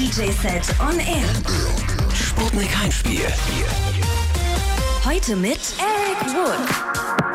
DJ-Set on Air. Sputnik Heimspiel. Heute mit Eric Wood.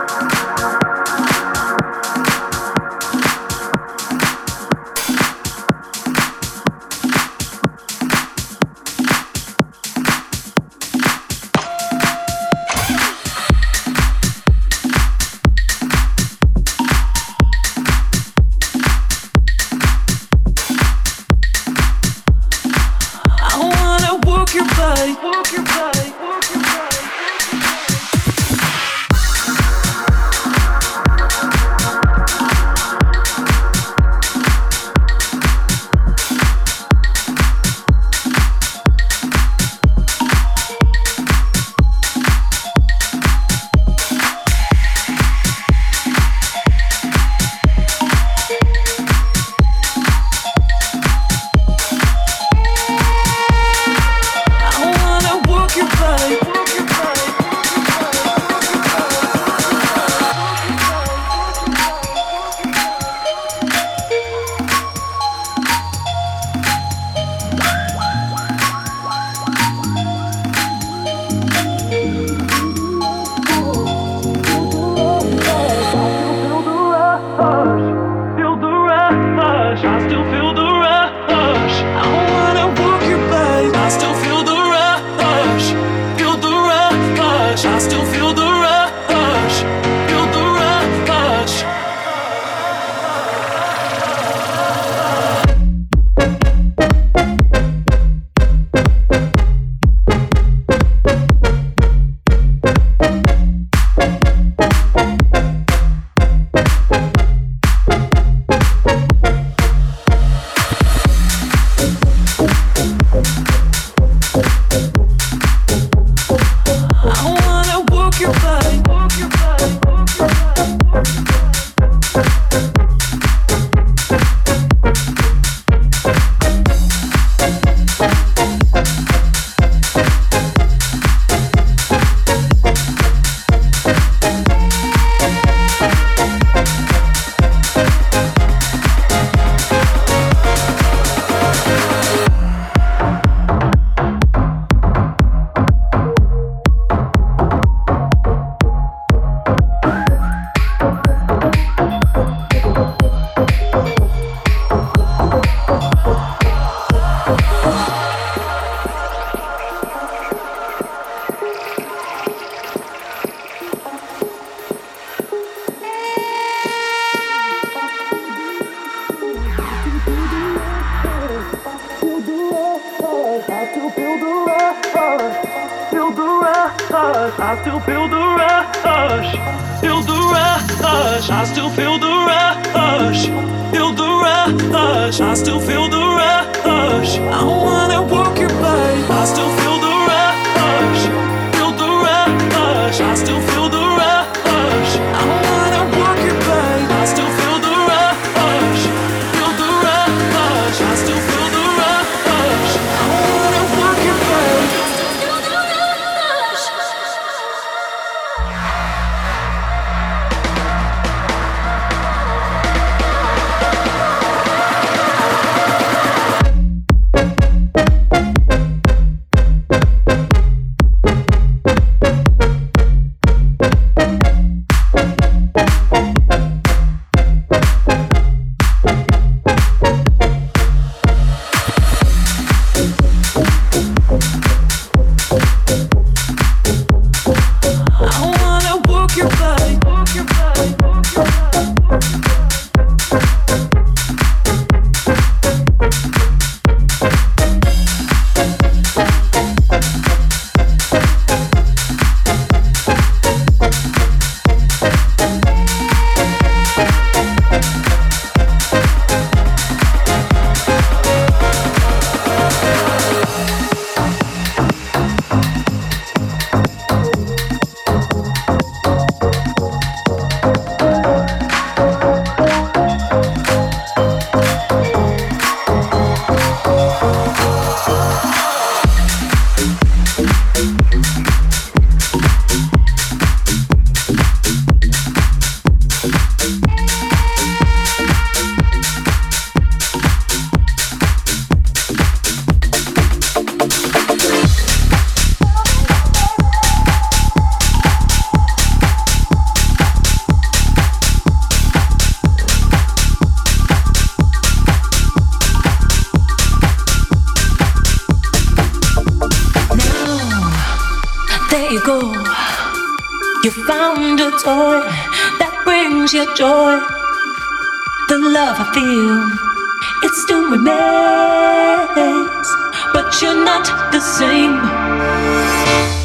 Remains. But you're not the same.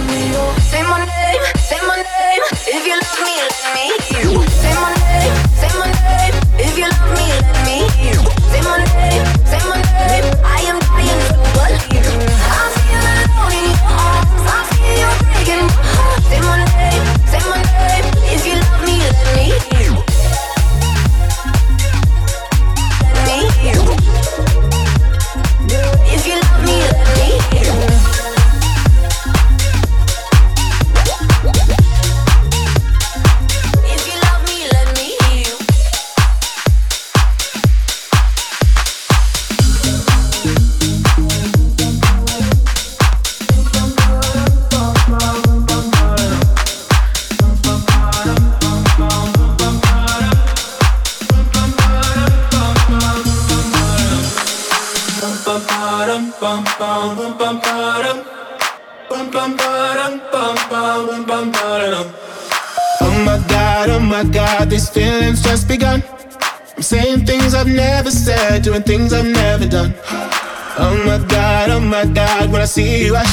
Say my name, say my name, if you love me, let me. Say my name, say my name, if you love me, let me. Say my name, say my name, I am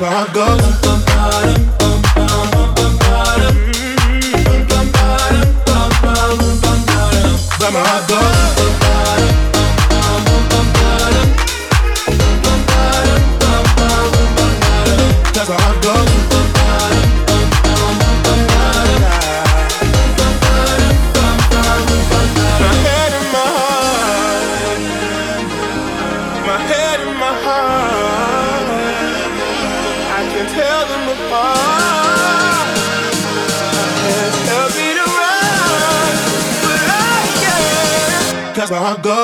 Ba-dum. Cause my heart can't.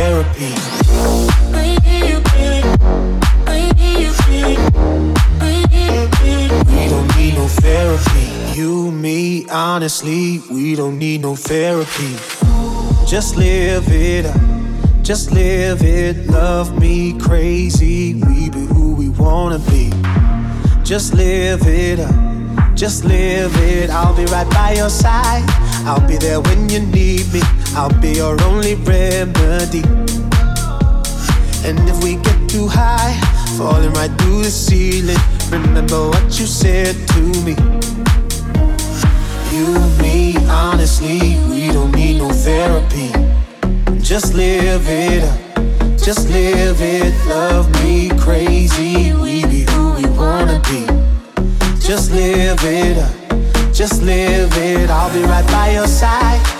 therapy. honestly, we don't need no therapy. Just live it up, just live it. Love me crazy, we be who we wanna be. Just live it up, just live it. I'll be right by your side, I'll be there when you need me. I'll be your only remedy. And if we get too high, falling right through the ceiling, remember what you said to me. You, me, honestly, we don't need no therapy. Just live it up, just live it. Love me crazy, we be who we wanna be. Just live it up, just live it. I'll be right by your side.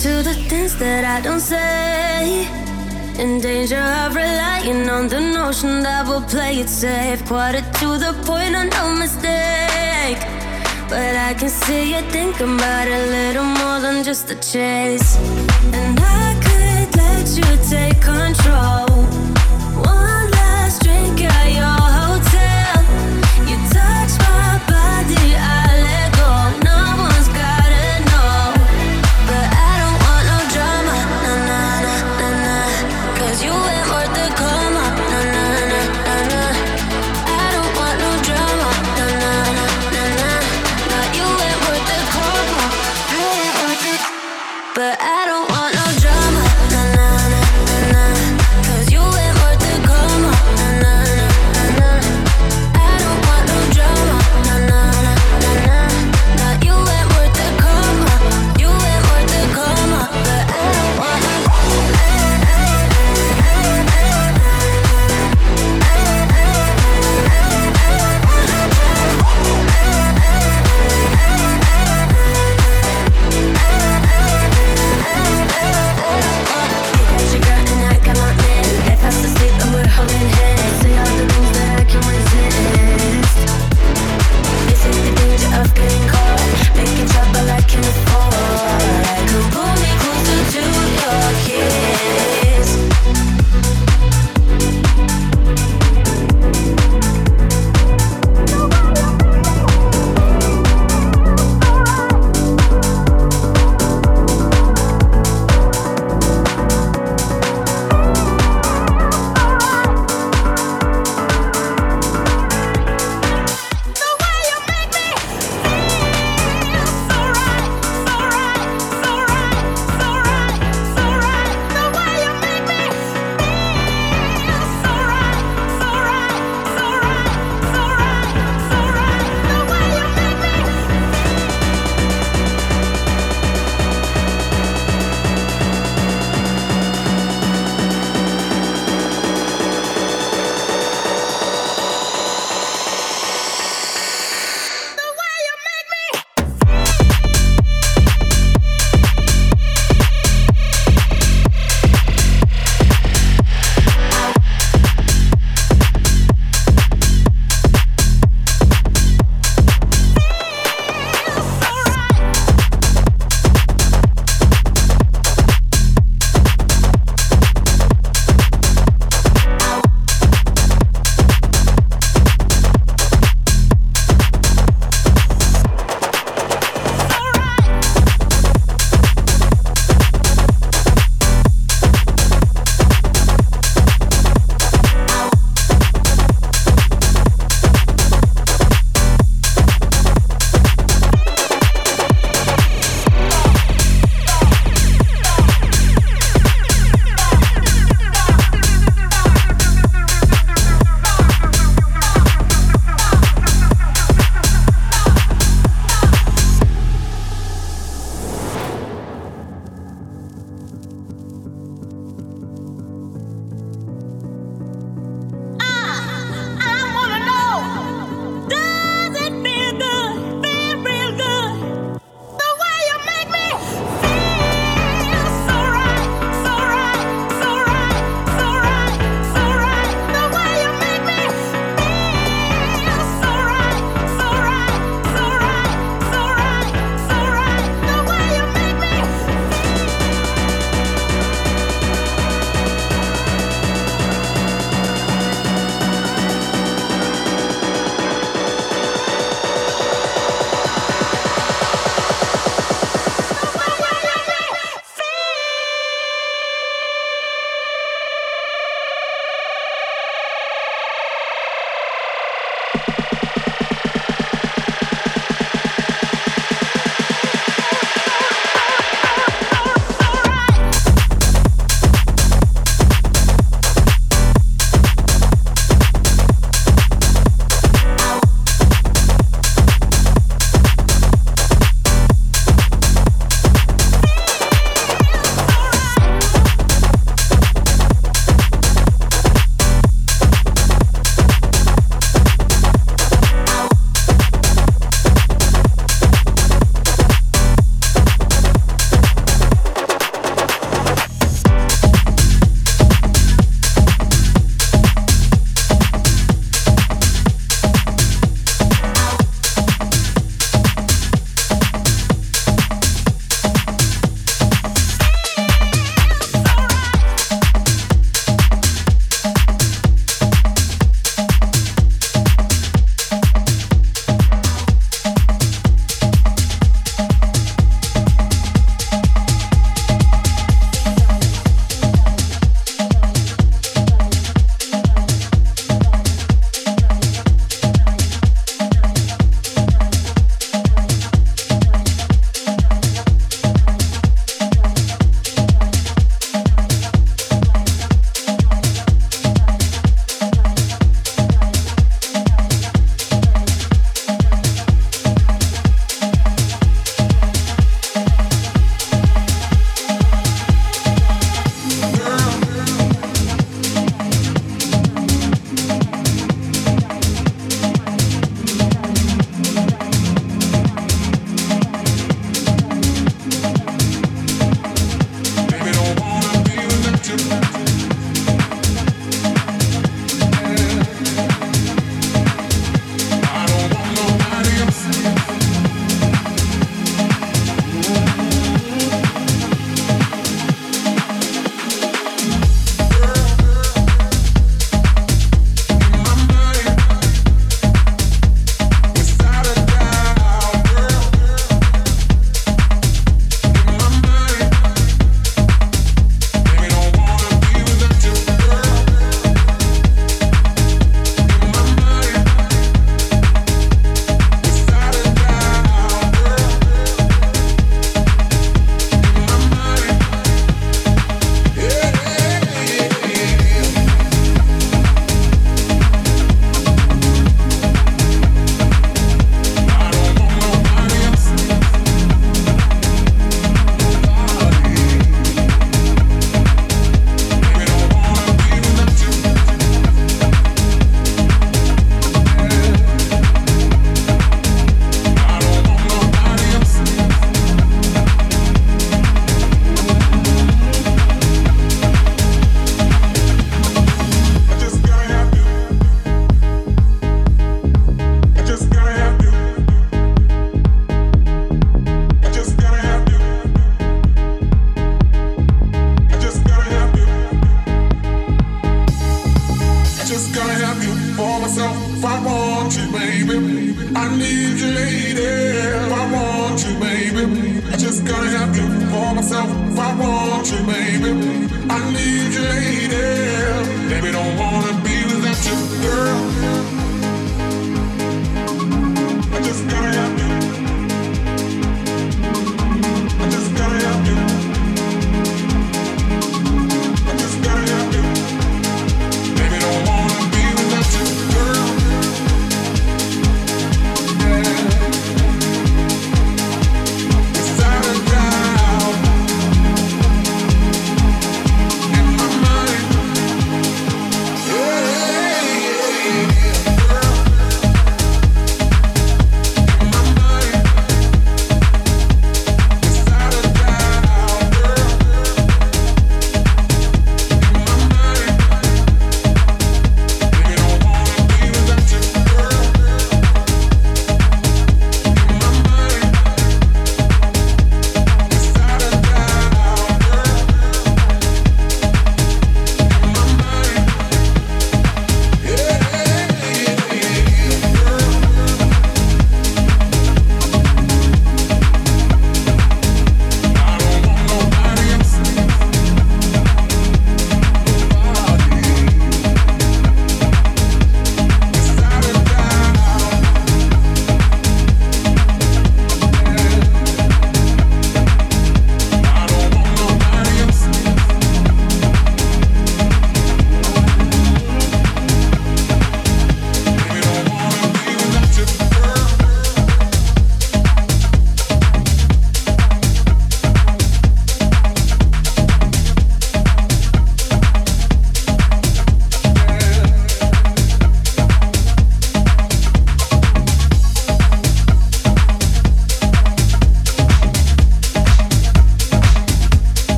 to the things that I don't say. In danger of relying on the notion that we'll play it safe. Quarter to the point on no mistake. But I can see you thinking about a little more than just a chase. And I could let you take control.